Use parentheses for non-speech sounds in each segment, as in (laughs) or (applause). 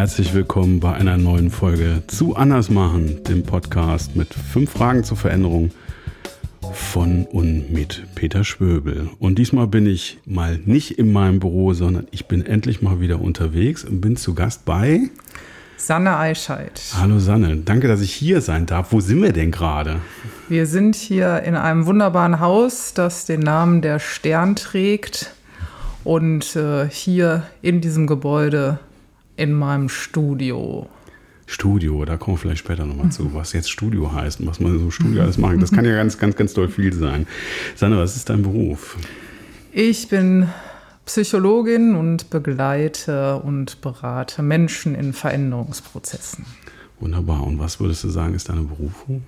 herzlich willkommen bei einer neuen Folge zu Anders machen, dem Podcast mit fünf Fragen zur Veränderung von und mit Peter Schwöbel. Und diesmal bin ich mal nicht in meinem Büro, sondern ich bin endlich mal wieder unterwegs und bin zu Gast bei Sanne Eichheit. Hallo Sanne, danke, dass ich hier sein darf. Wo sind wir denn gerade? Wir sind hier in einem wunderbaren Haus, das den Namen der Stern trägt. Und äh, hier in diesem Gebäude in meinem Studio. Studio, da kommen wir vielleicht später nochmal zu, was jetzt Studio heißt und was man so Studio alles macht. Das kann ja ganz, ganz, ganz doll viel sein. Sanne, was ist dein Beruf? Ich bin Psychologin und begleite und berate Menschen in Veränderungsprozessen. Wunderbar. Und was würdest du sagen, ist deine Berufung?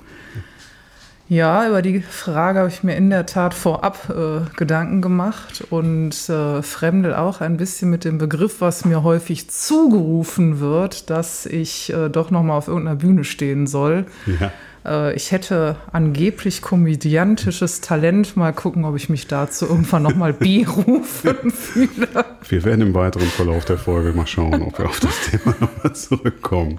Ja, über die Frage habe ich mir in der Tat vorab äh, Gedanken gemacht und äh, fremdel auch ein bisschen mit dem Begriff, was mir häufig zugerufen wird, dass ich äh, doch noch mal auf irgendeiner Bühne stehen soll. Ja. Äh, ich hätte angeblich komödiantisches Talent. Mal gucken, ob ich mich dazu irgendwann nochmal (laughs) berufen fühle. Wir werden im weiteren Verlauf der Folge mal schauen, ob wir auf das (laughs) Thema nochmal zurückkommen.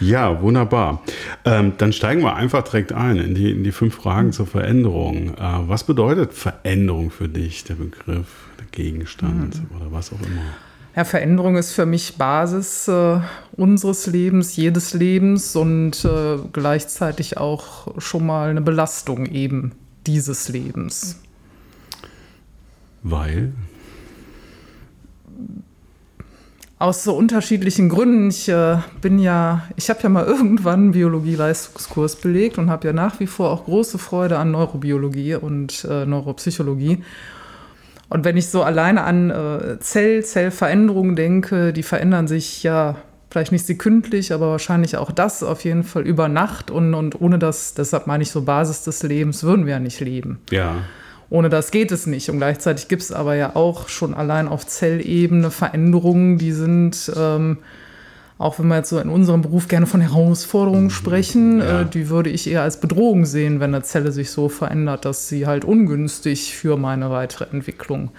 Ja, wunderbar. Ähm, dann steigen wir einfach direkt ein in die, in die fünf Fragen zur Veränderung. Äh, was bedeutet Veränderung für dich, der Begriff, der Gegenstand mhm. oder was auch immer? Ja, Veränderung ist für mich Basis äh, unseres Lebens, jedes Lebens und äh, gleichzeitig auch schon mal eine Belastung eben dieses Lebens. Weil? Aus so unterschiedlichen Gründen. Ich äh, bin ja, ich habe ja mal (laughs) irgendwann einen Biologie-Leistungskurs belegt und habe ja nach wie vor auch große Freude an Neurobiologie und äh, Neuropsychologie. Und wenn ich so alleine an äh, Zell, Zellveränderungen denke, die verändern sich ja vielleicht nicht sekündlich, aber wahrscheinlich auch das auf jeden Fall über Nacht. Und, und ohne das, deshalb meine ich so Basis des Lebens, würden wir ja nicht leben. Ja. Ohne das geht es nicht. Und gleichzeitig gibt es aber ja auch schon allein auf Zellebene Veränderungen, die sind ähm, auch wenn wir jetzt so in unserem Beruf gerne von Herausforderungen mhm. sprechen, ja. äh, die würde ich eher als Bedrohung sehen, wenn eine Zelle sich so verändert, dass sie halt ungünstig für meine weitere Entwicklung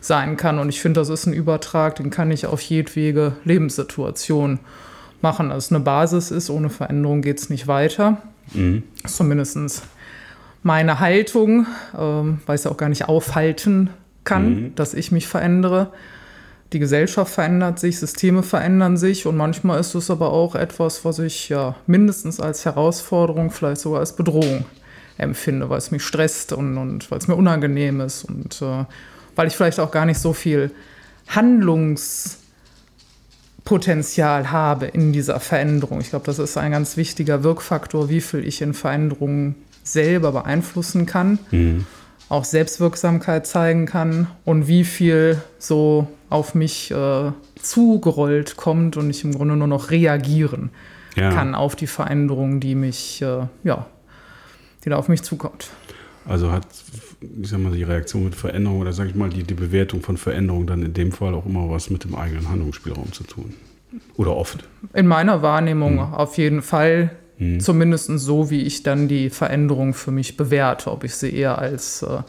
sein kann. Und ich finde, das ist ein Übertrag, den kann ich auf jedwege Lebenssituation machen. Dass es eine Basis ist, ohne Veränderung geht es nicht weiter. Mhm. Zumindest meine Haltung, ähm, weil ich es auch gar nicht aufhalten kann, mhm. dass ich mich verändere die Gesellschaft verändert sich, Systeme verändern sich und manchmal ist es aber auch etwas, was ich ja mindestens als Herausforderung, vielleicht sogar als Bedrohung empfinde, weil es mich stresst und, und weil es mir unangenehm ist und äh, weil ich vielleicht auch gar nicht so viel Handlungspotenzial habe in dieser Veränderung. Ich glaube, das ist ein ganz wichtiger Wirkfaktor, wie viel ich in Veränderungen selber beeinflussen kann. Mhm auch Selbstwirksamkeit zeigen kann und wie viel so auf mich äh, zugerollt kommt und ich im Grunde nur noch reagieren ja. kann auf die Veränderung, die mich, äh, ja, die da auf mich zukommt. Also hat, ich sag mal, die Reaktion mit Veränderung oder sag ich mal, die, die Bewertung von Veränderung dann in dem Fall auch immer was mit dem eigenen Handlungsspielraum zu tun. Oder oft. In meiner Wahrnehmung mhm. auf jeden Fall Mhm. Zumindest so, wie ich dann die Veränderung für mich bewerte, ob ich sie eher als äh,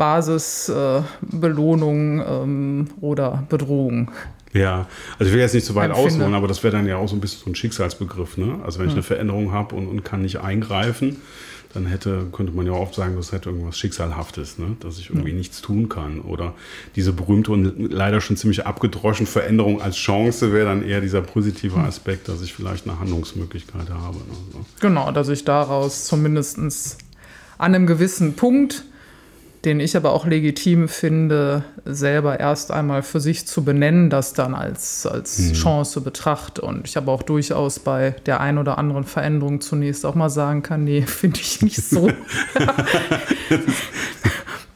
Basisbelohnung äh, ähm, oder Bedrohung ja, also ich will jetzt nicht zu weit ausholen, aber das wäre dann ja auch so ein bisschen so ein Schicksalsbegriff. Ne? Also wenn ich hm. eine Veränderung habe und, und kann nicht eingreifen, dann hätte, könnte man ja oft sagen, das hätte irgendwas Schicksalhaftes, ne? dass ich irgendwie ja. nichts tun kann. Oder diese berühmte und leider schon ziemlich abgedroschen Veränderung als Chance wäre dann eher dieser positive hm. Aspekt, dass ich vielleicht eine Handlungsmöglichkeit habe. Ne? Genau, dass ich daraus zumindest an einem gewissen Punkt den ich aber auch legitim finde, selber erst einmal für sich zu benennen, das dann als, als mhm. Chance betrachte. Und ich habe auch durchaus bei der ein oder anderen Veränderung zunächst auch mal sagen kann, nee, (laughs) finde ich nicht so. (laughs)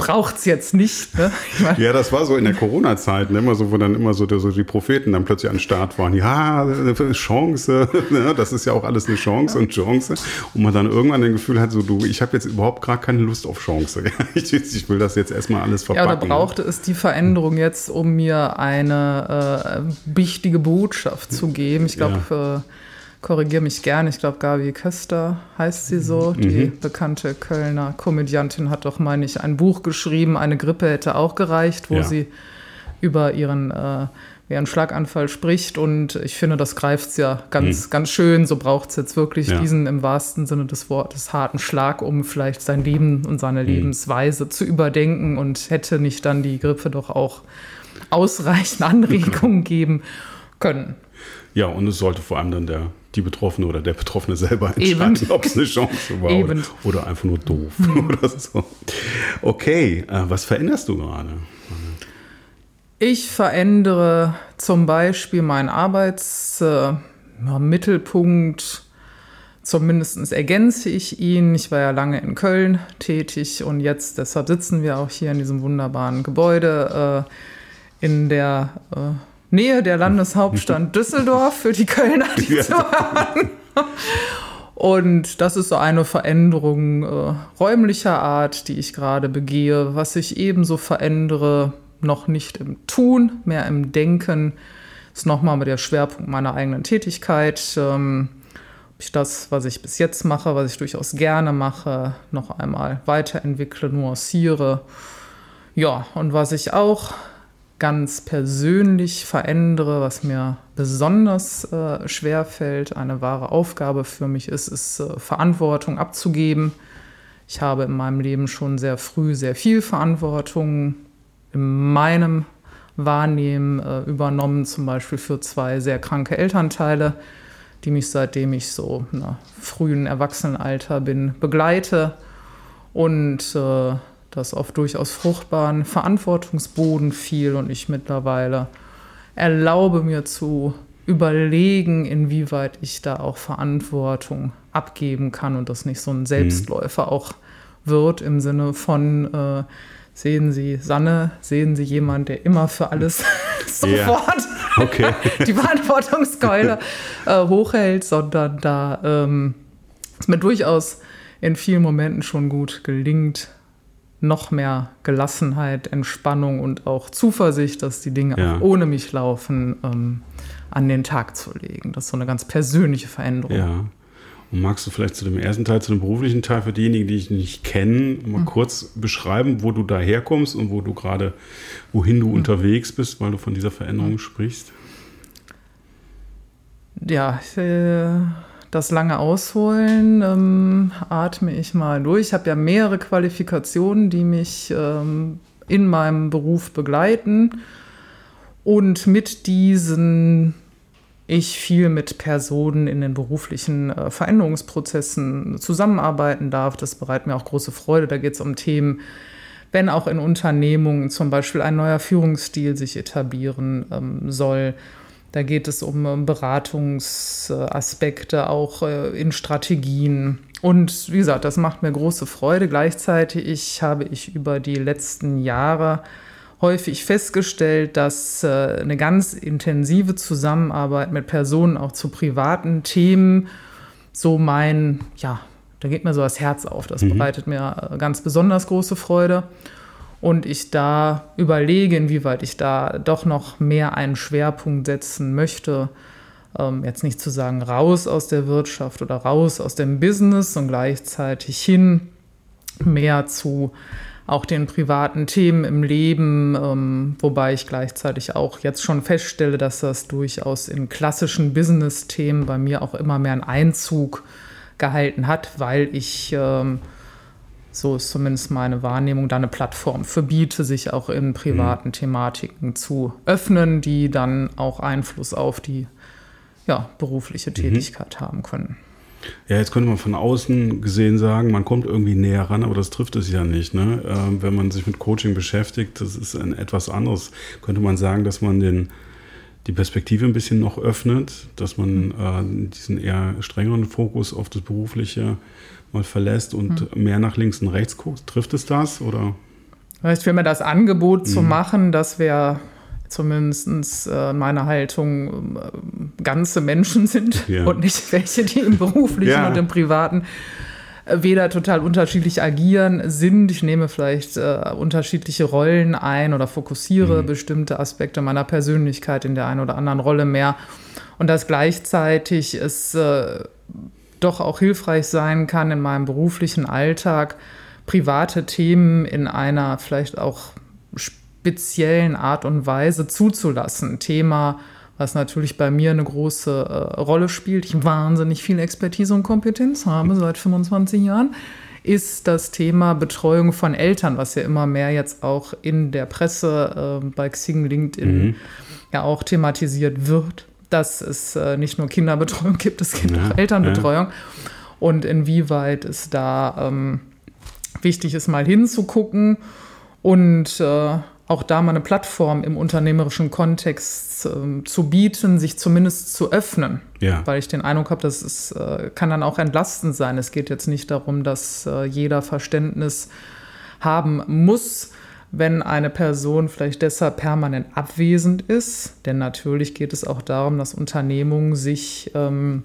braucht es jetzt nicht. Ne? ja, das war so in der Corona-Zeit, ne? immer so, wo dann immer so, so, die Propheten dann plötzlich an den Start waren. Ja, Chance, ne? das ist ja auch alles eine Chance ja. und Chance. Und man dann irgendwann das Gefühl hat, so du, ich habe jetzt überhaupt gar keine Lust auf Chance. (laughs) ich, ich, will das jetzt erstmal alles verpacken. Ja, da brauchte es die Veränderung jetzt, um mir eine äh, wichtige Botschaft zu geben. Ich glaube, ja. äh, korrigiere mich gerne, ich glaube Gabi Köster heißt sie so, die mhm. bekannte Kölner Komödiantin hat doch, meine ich, ein Buch geschrieben, eine Grippe hätte auch gereicht, wo ja. sie über ihren, äh, ein Schlaganfall spricht. Und ich finde, das greift es ja ganz, mhm. ganz schön. So braucht es jetzt wirklich ja. diesen im wahrsten Sinne des Wortes harten Schlag, um vielleicht sein Leben und seine mhm. Lebensweise zu überdenken und hätte nicht dann die Grippe doch auch ausreichend Anregungen (laughs) geben können. Ja, und es sollte vor allem dann der, die Betroffene oder der Betroffene selber entscheiden, (laughs) ob es eine Chance war oder, oder, einfach nur doof mhm. (laughs) oder so. Okay, äh, was veränderst du gerade? Ich verändere zum Beispiel meinen Arbeitsmittelpunkt. Äh, Zumindest ergänze ich ihn. Ich war ja lange in Köln tätig und jetzt, deshalb sitzen wir auch hier in diesem wunderbaren Gebäude äh, in der äh, Nähe der Landeshauptstadt Düsseldorf für die Kölner, die zu hören. Und das ist so eine Veränderung äh, räumlicher Art, die ich gerade begehe. Was ich ebenso verändere, noch nicht im Tun, mehr im Denken. Ist nochmal mit der Schwerpunkt meiner eigenen Tätigkeit. Ähm, ob ich das, was ich bis jetzt mache, was ich durchaus gerne mache, noch einmal weiterentwickle, nuanciere. Ja, und was ich auch ganz persönlich verändere, was mir besonders äh, schwer fällt, eine wahre Aufgabe für mich ist, ist äh, Verantwortung abzugeben. Ich habe in meinem Leben schon sehr früh sehr viel Verantwortung in meinem Wahrnehmen äh, übernommen, zum Beispiel für zwei sehr kranke Elternteile, die mich seitdem ich so im frühen Erwachsenenalter bin begleite und äh, das auf durchaus fruchtbaren Verantwortungsboden fiel und ich mittlerweile erlaube mir zu überlegen, inwieweit ich da auch Verantwortung abgeben kann und das nicht so ein mhm. Selbstläufer mhm. auch wird im Sinne von äh, sehen Sie Sanne, sehen Sie jemand, der immer für alles (laughs) (laughs) sofort okay. (laughs) die Verantwortungskeule äh, hochhält, sondern da ähm, es mir durchaus in vielen Momenten schon gut gelingt, noch mehr Gelassenheit, Entspannung und auch Zuversicht, dass die Dinge ja. auch ohne mich laufen, ähm, an den Tag zu legen. Das ist so eine ganz persönliche Veränderung. Ja. Und magst du vielleicht zu dem ersten Teil, zu dem beruflichen Teil für diejenigen, die ich nicht kennen, mal mhm. kurz beschreiben, wo du da herkommst und wo du gerade, wohin du mhm. unterwegs bist, weil du von dieser Veränderung sprichst? Ja, äh, das lange Ausholen ähm, atme ich mal durch. Ich habe ja mehrere Qualifikationen, die mich ähm, in meinem Beruf begleiten. Und mit diesen ich viel mit Personen in den beruflichen äh, Veränderungsprozessen zusammenarbeiten darf. Das bereitet mir auch große Freude. Da geht es um Themen, wenn auch in Unternehmungen zum Beispiel ein neuer Führungsstil sich etablieren ähm, soll. Da geht es um Beratungsaspekte, auch äh, in Strategien. Und wie gesagt, das macht mir große Freude. Gleichzeitig habe ich über die letzten Jahre häufig festgestellt, dass äh, eine ganz intensive Zusammenarbeit mit Personen auch zu privaten Themen so mein, ja, da geht mir so das Herz auf. Das mhm. bereitet mir äh, ganz besonders große Freude. Und ich da überlege, inwieweit ich da doch noch mehr einen Schwerpunkt setzen möchte. Ähm, jetzt nicht zu sagen, raus aus der Wirtschaft oder raus aus dem Business und gleichzeitig hin mehr zu auch den privaten Themen im Leben, ähm, wobei ich gleichzeitig auch jetzt schon feststelle, dass das durchaus in klassischen Business-Themen bei mir auch immer mehr einen Einzug gehalten hat, weil ich, ähm, so ist zumindest meine Wahrnehmung, da eine Plattform verbiete, sich auch in privaten mhm. Thematiken zu öffnen, die dann auch Einfluss auf die ja, berufliche mhm. Tätigkeit mhm. haben können. Ja, jetzt könnte man von außen gesehen sagen, man kommt irgendwie näher ran, aber das trifft es ja nicht. Ne? Ähm, wenn man sich mit Coaching beschäftigt, das ist ein etwas anderes. Könnte man sagen, dass man den, die Perspektive ein bisschen noch öffnet, dass man äh, diesen eher strengeren Fokus auf das Berufliche mal verlässt und mhm. mehr nach links und rechts guckt. Trifft es das oder? Vielleicht wäre mir das Angebot mhm. zu machen, dass wir zumindest äh, meine Haltung äh, ganze Menschen (laughs) sind ja. und nicht welche, die im beruflichen ja. und im privaten äh, weder total unterschiedlich agieren sind. Ich nehme vielleicht äh, unterschiedliche Rollen ein oder fokussiere mhm. bestimmte Aspekte meiner Persönlichkeit in der einen oder anderen Rolle mehr. Und dass gleichzeitig es äh, doch auch hilfreich sein kann, in meinem beruflichen Alltag private Themen in einer vielleicht auch speziellen Art und Weise zuzulassen. Thema, was natürlich bei mir eine große äh, Rolle spielt. Ich wahnsinnig viel Expertise und Kompetenz habe seit 25 Jahren ist das Thema Betreuung von Eltern, was ja immer mehr jetzt auch in der Presse äh, bei Xing, LinkedIn mhm. ja auch thematisiert wird, dass es äh, nicht nur Kinderbetreuung gibt, es gibt ja, auch Elternbetreuung. Ja. Und inwieweit es da ähm, wichtig ist, mal hinzugucken und äh, auch da mal eine Plattform im unternehmerischen Kontext äh, zu bieten, sich zumindest zu öffnen. Ja. Weil ich den Eindruck habe, dass es äh, kann dann auch entlastend sein. Es geht jetzt nicht darum, dass äh, jeder Verständnis haben muss, wenn eine Person vielleicht deshalb permanent abwesend ist. Denn natürlich geht es auch darum, dass Unternehmungen sich ähm,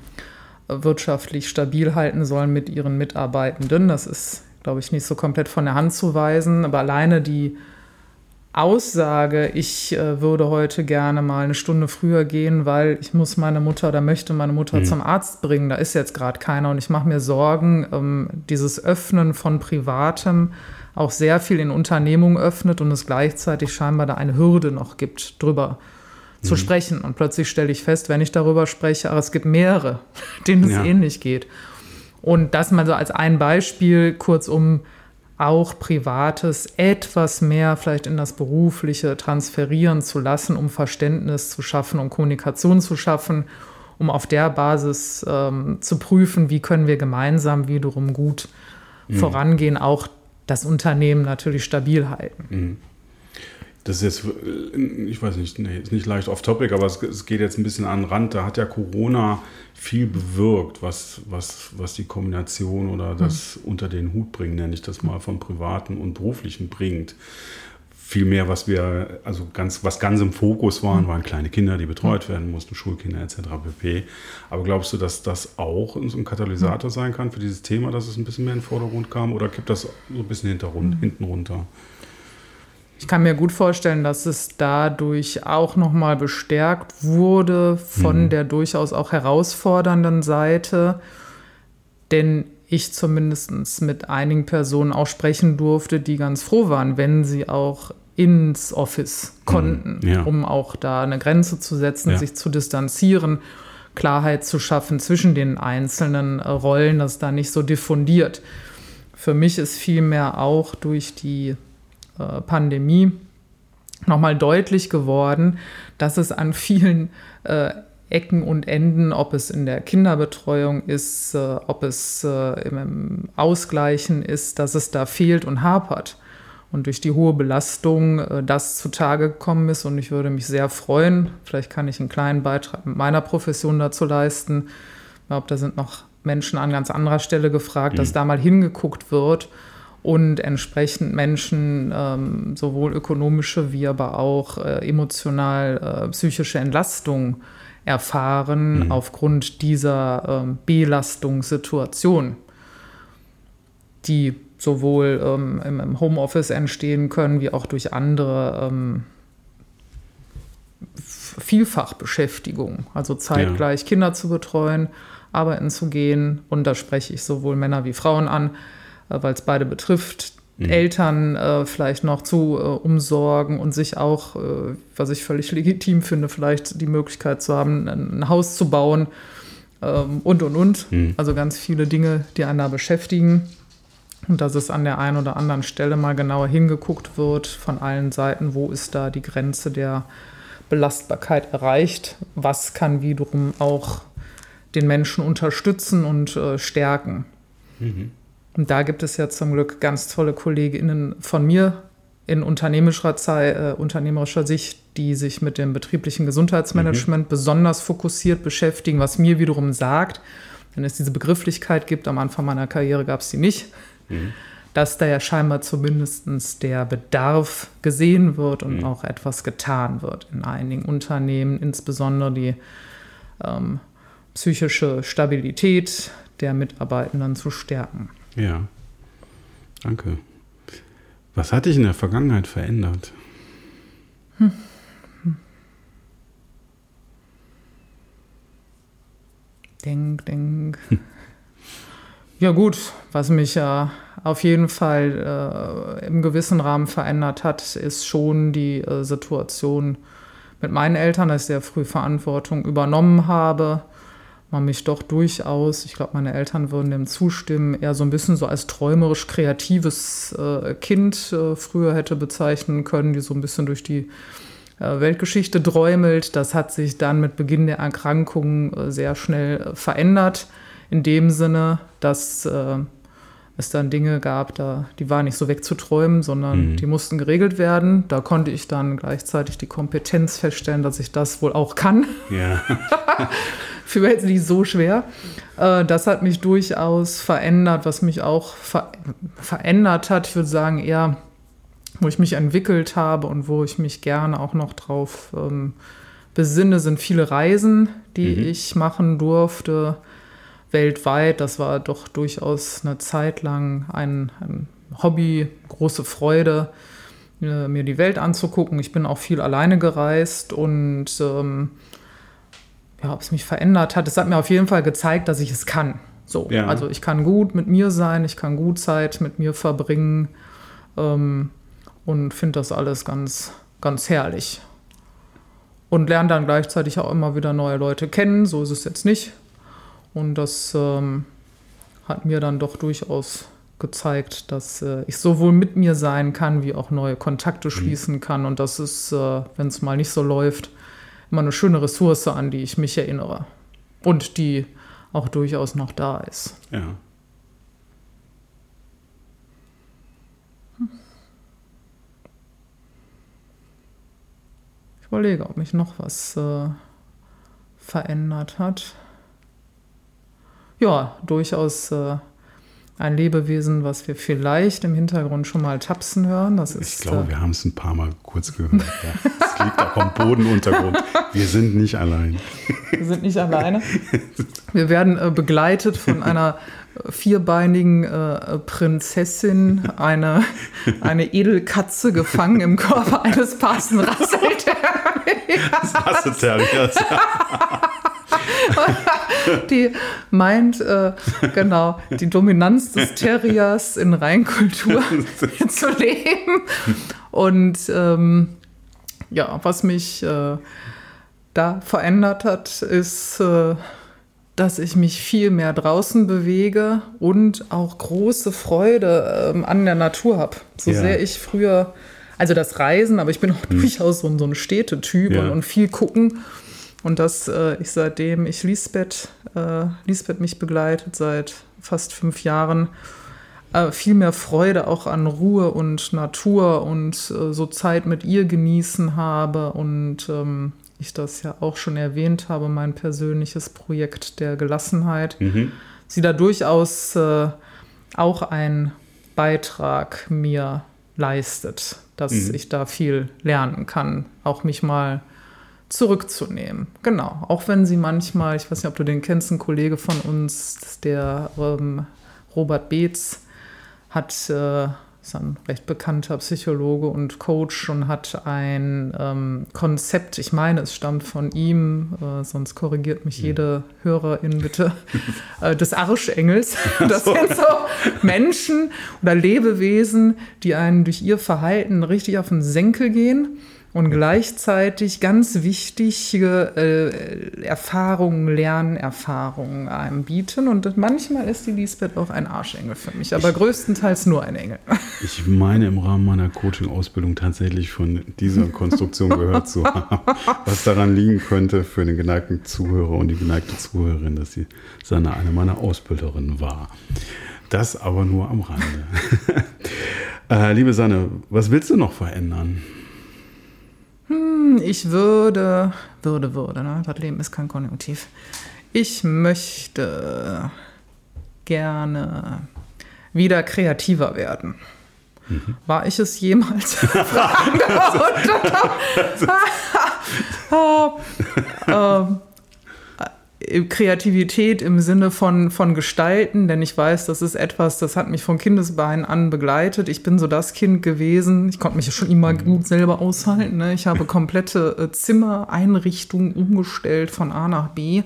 wirtschaftlich stabil halten sollen mit ihren Mitarbeitenden. Das ist, glaube ich, nicht so komplett von der Hand zu weisen. Aber alleine die Aussage, ich äh, würde heute gerne mal eine Stunde früher gehen, weil ich muss meine Mutter oder möchte meine Mutter mhm. zum Arzt bringen, da ist jetzt gerade keiner und ich mache mir Sorgen, ähm, dieses Öffnen von Privatem auch sehr viel in Unternehmungen öffnet und es gleichzeitig scheinbar da eine Hürde noch gibt, drüber mhm. zu sprechen. Und plötzlich stelle ich fest, wenn ich darüber spreche, aber es gibt mehrere, (laughs) denen es ja. ähnlich geht. Und das mal so als ein Beispiel, kurzum, auch Privates etwas mehr vielleicht in das Berufliche transferieren zu lassen, um Verständnis zu schaffen, um Kommunikation zu schaffen, um auf der Basis ähm, zu prüfen, wie können wir gemeinsam wiederum gut mhm. vorangehen, auch das Unternehmen natürlich stabil halten. Mhm. Das ist jetzt, ich weiß nicht, nee, ist nicht leicht off topic, aber es, es, geht jetzt ein bisschen an den Rand. Da hat ja Corona viel bewirkt, was, was, was die Kombination oder das mhm. unter den Hut bringen, nenne ich das mal, von Privaten und Beruflichen bringt. Viel mehr, was wir, also ganz, was ganz im Fokus waren, waren kleine Kinder, die betreut werden mussten, Schulkinder etc. pp. Aber glaubst du, dass das auch so ein Katalysator sein kann für dieses Thema, dass es ein bisschen mehr in den Vordergrund kam oder kippt das so ein bisschen mhm. hinten runter? Ich kann mir gut vorstellen, dass es dadurch auch nochmal bestärkt wurde von mhm. der durchaus auch herausfordernden Seite. Denn ich zumindest mit einigen Personen auch sprechen durfte, die ganz froh waren, wenn sie auch ins Office mhm. konnten, ja. um auch da eine Grenze zu setzen, ja. sich zu distanzieren, Klarheit zu schaffen zwischen den einzelnen äh, Rollen, dass da nicht so diffundiert. Für mich ist vielmehr auch durch die äh, Pandemie nochmal deutlich geworden, dass es an vielen äh, Ecken und Enden, ob es in der Kinderbetreuung ist, äh, ob es äh, im Ausgleichen ist, dass es da fehlt und hapert. Und durch die hohe Belastung äh, das zutage gekommen ist. Und ich würde mich sehr freuen, vielleicht kann ich einen kleinen Beitrag mit meiner Profession dazu leisten. Ich glaube, da sind noch Menschen an ganz anderer Stelle gefragt, mhm. dass da mal hingeguckt wird und entsprechend Menschen ähm, sowohl ökonomische wie aber auch äh, emotional äh, psychische Entlastung erfahren mhm. aufgrund dieser ähm, Belastungssituation, die sowohl ähm, im, Homeoffice entstehen können, wie auch durch andere ähm, Vielfachbeschäftigung, also zeitgleich ja. Kinder zu betreuen, arbeiten zu gehen. Und da spreche ich sowohl Männer wie Frauen an, äh, weil es beide betrifft, mhm. Eltern äh, vielleicht noch zu äh, umsorgen und sich auch, äh, was ich völlig (laughs) legitim finde, vielleicht die Möglichkeit zu haben, ein, ein Haus zu bauen ähm, und, und, und. Mhm. Also ganz viele Dinge, die einen da beschäftigen. Und dass es an der einen oder anderen Stelle mal genauer hingeguckt wird von allen Seiten, wo ist da die Grenze der Belastbarkeit erreicht, was kann wiederum auch den Menschen unterstützen und äh, stärken. Mhm. Und da gibt es ja zum Glück ganz tolle KollegInnen von mir in unternehmerischer, Zeit, äh, unternehmerischer Sicht, die sich mit dem betrieblichen Gesundheitsmanagement mhm. besonders fokussiert beschäftigen, was mir wiederum sagt, wenn es diese Begrifflichkeit gibt, am Anfang meiner Karriere gab es sie nicht, mhm. dass da ja scheinbar zumindest der Bedarf gesehen wird und mhm. auch etwas getan wird in einigen Unternehmen, insbesondere die ähm, psychische Stabilität der Mitarbeitenden zu stärken. Ja, danke. Was hat dich in der Vergangenheit verändert? Hm. Denk, denk. Ja gut, was mich ja auf jeden Fall äh, im gewissen Rahmen verändert hat, ist schon die äh, Situation mit meinen Eltern, dass ich sehr früh Verantwortung übernommen habe. Man mich doch durchaus, ich glaube, meine Eltern würden dem zustimmen, eher so ein bisschen so als träumerisch kreatives äh, Kind äh, früher hätte bezeichnen können, die so ein bisschen durch die äh, Weltgeschichte träumelt. Das hat sich dann mit Beginn der Erkrankung äh, sehr schnell äh, verändert. In dem Sinne, dass es dann Dinge gab, da, die waren nicht so wegzuträumen, sondern mhm. die mussten geregelt werden. Da konnte ich dann gleichzeitig die Kompetenz feststellen, dass ich das wohl auch kann. Ja. (laughs) Für mich jetzt nicht so schwer. Äh, das hat mich durchaus verändert, was mich auch ver verändert hat. Ich würde sagen, eher, wo ich mich entwickelt habe und wo ich mich gerne auch noch drauf ähm, besinne, sind viele Reisen, die mhm. ich machen durfte weltweit. Das war doch durchaus eine Zeit lang ein, ein Hobby, große Freude, äh, mir die Welt anzugucken. Ich bin auch viel alleine gereist und ähm, ja, ob es mich verändert hat, es hat mir auf jeden Fall gezeigt, dass ich es kann. So, ja. also ich kann gut mit mir sein, ich kann gut Zeit mit mir verbringen ähm, und finde das alles ganz, ganz herrlich. Und lerne dann gleichzeitig auch immer wieder neue Leute kennen. So ist es jetzt nicht. Und das ähm, hat mir dann doch durchaus gezeigt, dass äh, ich sowohl mit mir sein kann, wie auch neue Kontakte mhm. schließen kann. Und das ist, äh, wenn es mal nicht so läuft, immer eine schöne Ressource, an die ich mich erinnere. Und die auch durchaus noch da ist. Ja. Ich überlege, ob mich noch was äh, verändert hat ja, durchaus äh, ein Lebewesen, was wir vielleicht im Hintergrund schon mal tapsen hören. Das ist, ich glaube, äh, wir haben es ein paar Mal kurz gehört. Ja. Es liegt auch am Bodenuntergrund. Wir sind nicht allein. Wir sind nicht alleine. (laughs) Wir werden äh, begleitet von einer vierbeinigen äh, Prinzessin, eine, eine Edelkatze gefangen im Körper eines Passen Rasselterriers. (laughs) (laughs) die meint, äh, genau, die Dominanz des Terriers in Reinkultur (laughs) zu leben. Und ähm, ja, was mich äh, da verändert hat, ist, äh, dass ich mich viel mehr draußen bewege und auch große Freude ähm, an der Natur habe. So ja. sehr ich früher, also das Reisen, aber ich bin auch hm. durchaus so, so ein Städtetyp ja. und, und viel gucken. Und dass äh, ich seitdem ich Lisbeth, äh, Lisbeth mich begleitet seit fast fünf Jahren, äh, viel mehr Freude auch an Ruhe und Natur und äh, so Zeit mit ihr genießen habe und ähm, ich das ja auch schon erwähnt habe, mein persönliches Projekt der Gelassenheit, mhm. sie da durchaus äh, auch ein Beitrag mir leistet, dass mhm. ich da viel lernen kann, auch mich mal zurückzunehmen. Genau. Auch wenn sie manchmal, ich weiß nicht, ob du den kennst, ein Kollege von uns, der ähm, Robert Beetz, hat, äh, ist ein recht bekannter Psychologe und Coach und hat ein ähm, Konzept, ich meine, es stammt von ihm, äh, sonst korrigiert mich jede Hörerin bitte, (laughs) äh, des Arschengels. Das sind so Menschen oder Lebewesen, die einen durch ihr Verhalten richtig auf den Senkel gehen und gleichzeitig ganz wichtige äh, Erfahrungen, Lernerfahrungen einem bieten. Und manchmal ist die Lisbeth auch ein Arschengel für mich, aber ich, größtenteils nur ein Engel. (laughs) Ich meine im Rahmen meiner Coaching-Ausbildung tatsächlich von dieser Konstruktion gehört zu haben, was daran liegen könnte für den geneigten Zuhörer und die geneigte Zuhörerin, dass sie Sanne eine meiner Ausbilderinnen war. Das aber nur am Rande. (laughs) äh, liebe Sanne, was willst du noch verändern? Hm, ich würde, würde, würde, ne? das Leben ist kein Konjunktiv. Ich möchte gerne wieder kreativer werden. Mhm. War ich es jemals? (laughs) (laughs) (laughs) ähm, Kreativität im Sinne von, von Gestalten, denn ich weiß, das ist etwas, das hat mich von Kindesbeinen an begleitet. Ich bin so das Kind gewesen. Ich konnte mich schon immer mhm. gut selber aushalten. Ne? Ich habe komplette äh, Zimmereinrichtungen umgestellt von A nach B.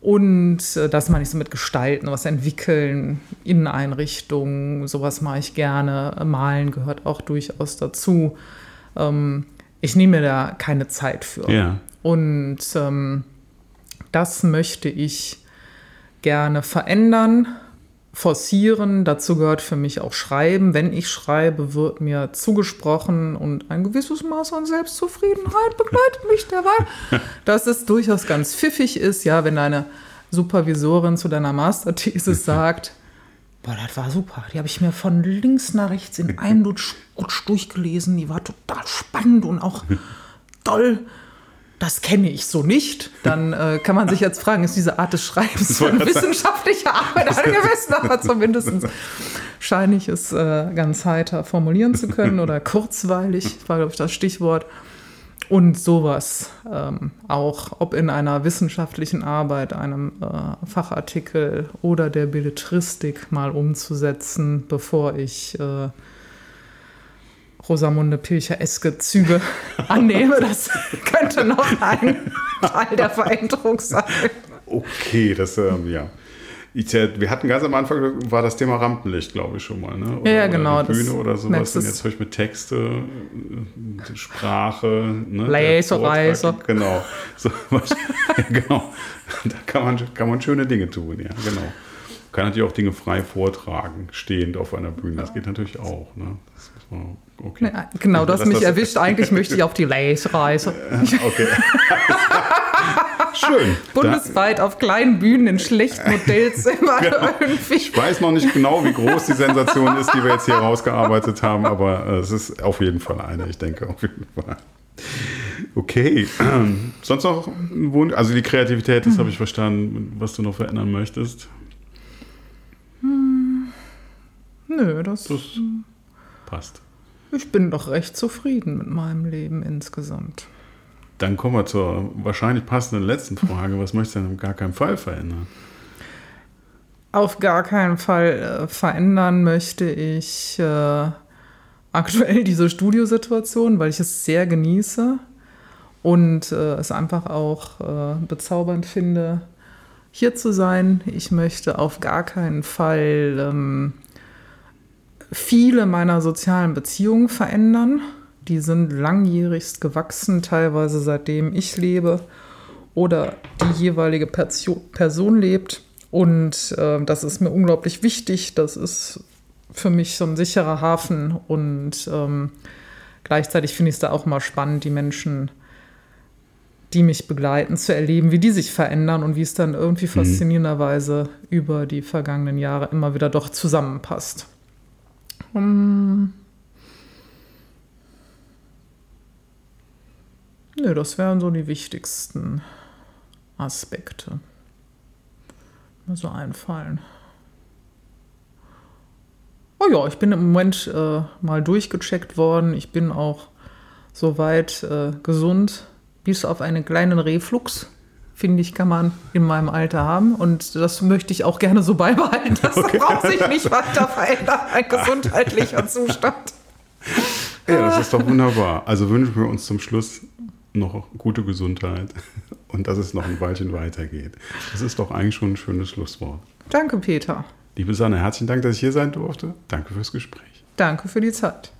Und äh, das meine ich so mit Gestalten, was entwickeln, Inneneinrichtungen, sowas mache ich gerne. Malen gehört auch durchaus dazu. Ähm, ich nehme mir da keine Zeit für. Ja. Und ähm, das möchte ich gerne verändern, forcieren. Dazu gehört für mich auch Schreiben. Wenn ich schreibe, wird mir zugesprochen und ein gewisses Maß an Selbstzufriedenheit begleitet mich dabei, (laughs) dass es durchaus ganz pfiffig ist, ja, wenn deine Supervisorin zu deiner Masterthesis (laughs) sagt, Boah, das war super. Die habe ich mir von links nach rechts in einem (laughs) Rutsch durchgelesen. Die war total spannend und auch toll das kenne ich so nicht, dann äh, kann man sich (laughs) jetzt fragen, ist diese Art des Schreibens (laughs) eine wissenschaftliche Arbeit angemessen, aber zumindest scheine ich es äh, ganz heiter formulieren zu können oder (laughs) kurzweilig, war, glaube ich, das Stichwort. Und sowas ähm, auch, ob in einer wissenschaftlichen Arbeit, einem äh, Fachartikel oder der Belletristik mal umzusetzen, bevor ich äh, Rosamunde Pilcher-eske Züge annehme. Das könnte noch ein Teil der Veränderung sein. Okay, das, ähm, ja. Ich, wir hatten ganz am Anfang, war das Thema Rampenlicht, glaube ich, schon mal. Ne? Oder, ja, genau. Oder Bühne oder sowas. Und jetzt höre ich mit Texte, äh, Sprache. Ne? Laserreise. Genau. So, ja, (laughs) genau. Da kann man, kann man schöne Dinge tun, ja, genau. Kann natürlich auch Dinge frei vortragen, stehend auf einer Bühne. Das geht natürlich auch. Ne? Das muss man Okay. Genau, das, das mich erwischt. Eigentlich möchte ich auf die Lace-Reise. Okay. Schön. (laughs) Bundesweit da, auf kleinen Bühnen in schlechten Hotelzimmern (laughs) genau. irgendwie. Ich weiß noch nicht genau, wie groß die Sensation ist, die wir jetzt hier rausgearbeitet haben, aber äh, es ist auf jeden Fall eine, ich denke auf jeden Fall. Okay, ähm, (clears throat) sonst noch ein Wunsch? Also die Kreativität, das hm. habe ich verstanden, was du noch verändern möchtest. Hm. Nö, das, das passt. Ich bin doch recht zufrieden mit meinem Leben insgesamt. Dann kommen wir zur wahrscheinlich passenden letzten Frage. Was möchtest du denn auf gar keinen Fall verändern? Auf gar keinen Fall äh, verändern möchte ich äh, aktuell (laughs) diese Studiosituation, weil ich es sehr genieße und äh, es einfach auch äh, bezaubernd finde, hier zu sein. Ich möchte auf gar keinen Fall ähm, viele meiner sozialen Beziehungen verändern. Die sind langjährigst gewachsen, teilweise seitdem ich lebe oder die jeweilige Person lebt. Und äh, das ist mir unglaublich wichtig. Das ist für mich so ein sicherer Hafen. Und ähm, gleichzeitig finde ich es da auch mal spannend, die Menschen, die mich begleiten, zu erleben, wie die sich verändern und wie es dann irgendwie mhm. faszinierenderweise über die vergangenen Jahre immer wieder doch zusammenpasst. Um, nö, das wären so die wichtigsten Aspekte. Mir so einfallen. Oh ja, ich bin im Moment äh, mal durchgecheckt worden. Ich bin auch soweit äh, gesund, bis auf einen kleinen Reflux finde ich, kann man in meinem Alter haben. Und das möchte ich auch gerne so beibehalten. Das okay. braucht sich nicht weiter verändern, ein gesundheitlicher (laughs) Zustand. Ja, das ist doch wunderbar. Also wünschen wir uns zum Schluss noch gute Gesundheit und dass es noch ein Weilchen weitergeht. Das ist doch eigentlich schon ein schönes Schlusswort. Danke, Peter. Liebe Sanne, herzlichen Dank, dass ich hier sein durfte. Danke fürs Gespräch. Danke für die Zeit.